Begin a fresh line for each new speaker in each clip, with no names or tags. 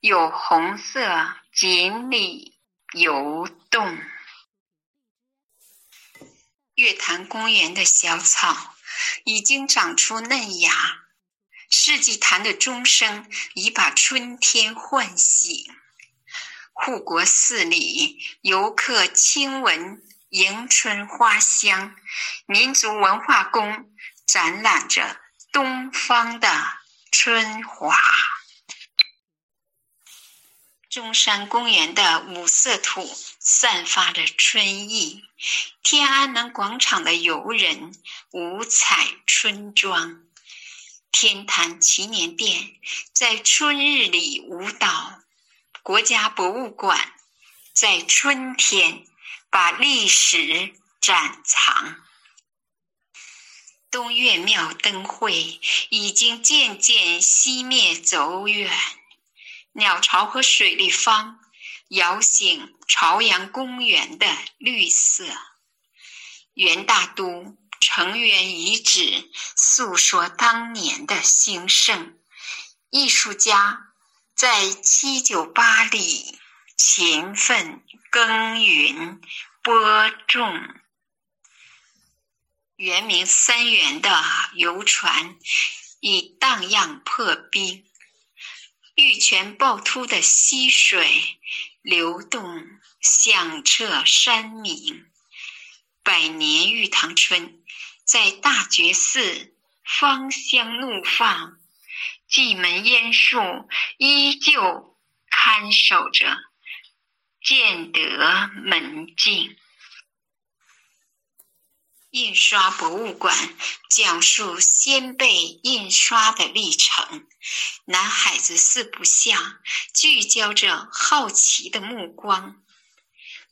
有红色锦鲤游动，月坛公园的小草已经长出嫩芽，世纪坛的钟声已把春天唤醒。护国寺里，游客亲闻迎春花香，民族文化宫展览着东方的春华。中山公园的五色土散发着春意，天安门广场的游人五彩春装，天坛祈年殿在春日里舞蹈，国家博物馆在春天把历史展藏，东岳庙灯会已经渐渐熄灭走远。鸟巢和水立方摇醒朝阳公园的绿色，元大都城垣遗址诉说当年的兴盛，艺术家在七九八里勤奋耕耘播种，圆明三元的游船已荡漾破冰。玉泉趵突的溪水流动，响彻山明。百年玉堂春在大觉寺芳香怒放，蓟门烟树依旧看守着建德门径。印刷博物馆讲述先辈印刷的历程，南海子四不像聚焦着好奇的目光。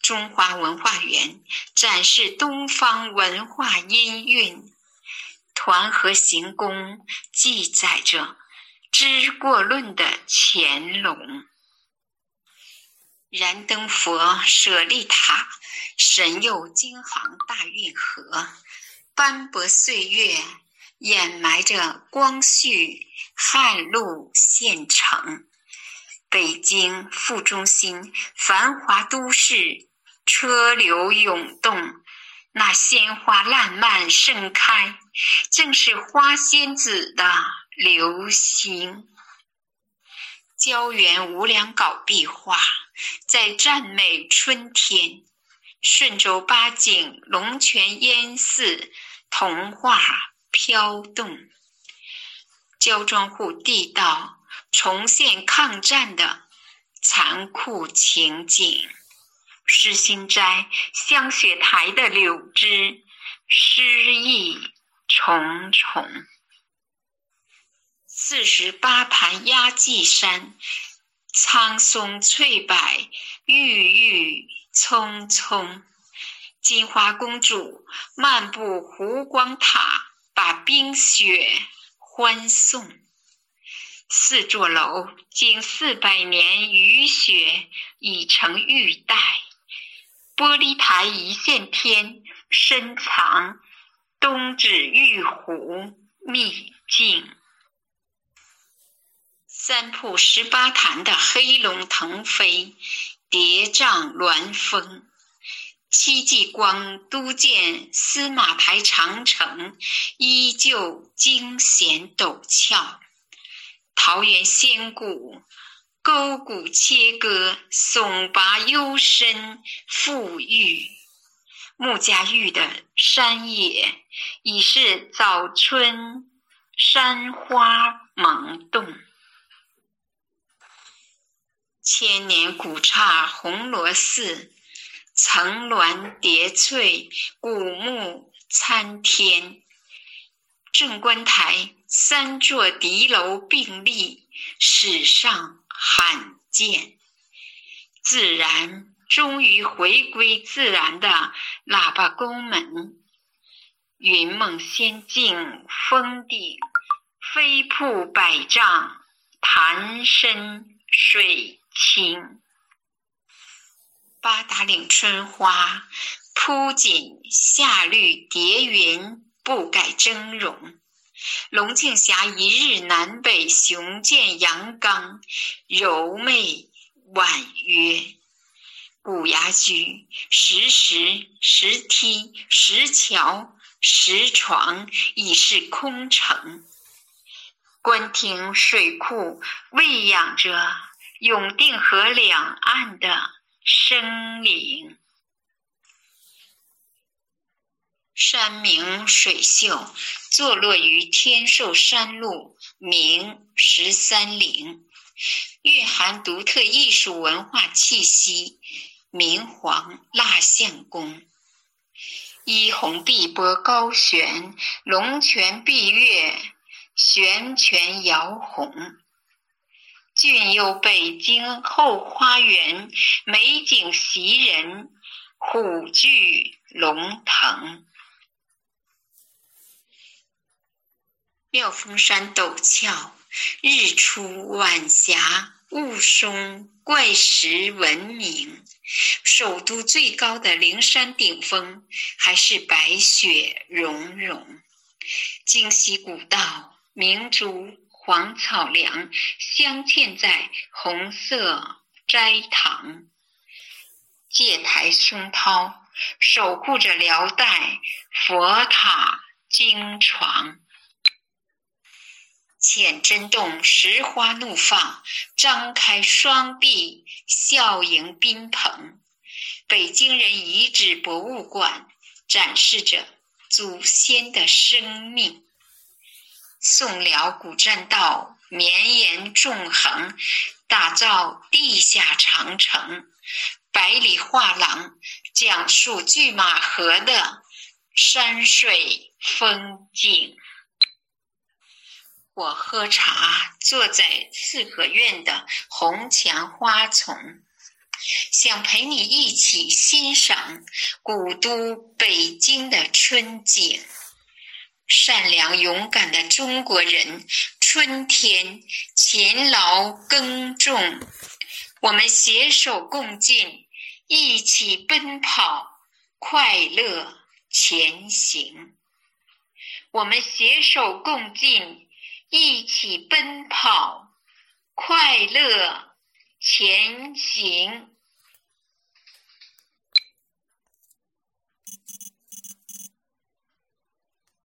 中华文化园展示东方文化音韵，团河行宫记载着知过论的乾隆。燃灯佛舍利塔神佑京杭大运河，斑驳岁月掩埋着光绪汉路县城。北京副中心繁华都市，车流涌动，那鲜花烂漫盛开，正是花仙子的流行。胶原无量稿壁画在赞美春天，顺州八景龙泉烟寺童话飘动，焦庄户地道重现抗战的残酷情景，诗心斋香雪台的柳枝诗意重重。四十八盘压髻山，苍松翠柏，郁郁葱葱。金花公主漫步湖光塔，把冰雪欢送。四座楼经四百年雨雪，已成玉带。玻璃台一线天，深藏东指玉壶秘境。三瀑十八潭的黑龙腾飞，叠嶂峦峰；戚继光督建司马台长城，依旧惊险陡峭。桃源仙谷沟谷切割，耸拔幽深富郁。穆家峪的山野已是早春山花萌动。千年古刹红螺寺，层峦叠翠，古木参天。镇观台三座敌楼并立，史上罕见。自然终于回归自然的喇叭宫门。云梦仙境，峰顶飞瀑百丈，潭深水清。八达岭春花铺锦夏绿叠云，不改峥嵘。龙庆峡一日南北，雄健阳刚，柔媚婉约。古崖居石石石梯石桥石床已是空城。官亭水库喂养着永定河两岸的生灵。山明水秀，坐落于天寿山路，名十三陵，蕴含独特艺术文化气息。明皇蜡像宫，一泓碧波高悬，龙泉碧月，悬泉摇红。俊幽北京后花园，美景袭人，虎踞龙腾。妙峰山陡峭，日出晚霞，雾凇怪石闻名。首都最高的灵山顶峰，还是白雪融融。京西古道，明珠黄草梁镶嵌在红色斋堂。戒台松涛，守护着辽代佛塔经床。浅真洞石花怒放，张开双臂笑迎宾朋。北京人遗址博物馆展示着祖先的生命。宋辽古栈道绵延纵横，打造地下长城。百里画廊讲述拒马河的山水风景。我喝茶，坐在四合院的红墙花丛，想陪你一起欣赏古都北京的春景。善良勇敢的中国人，春天勤劳耕种，我们携手共进，一起奔跑，快乐前行。我们携手共进。一起奔跑，快乐前行。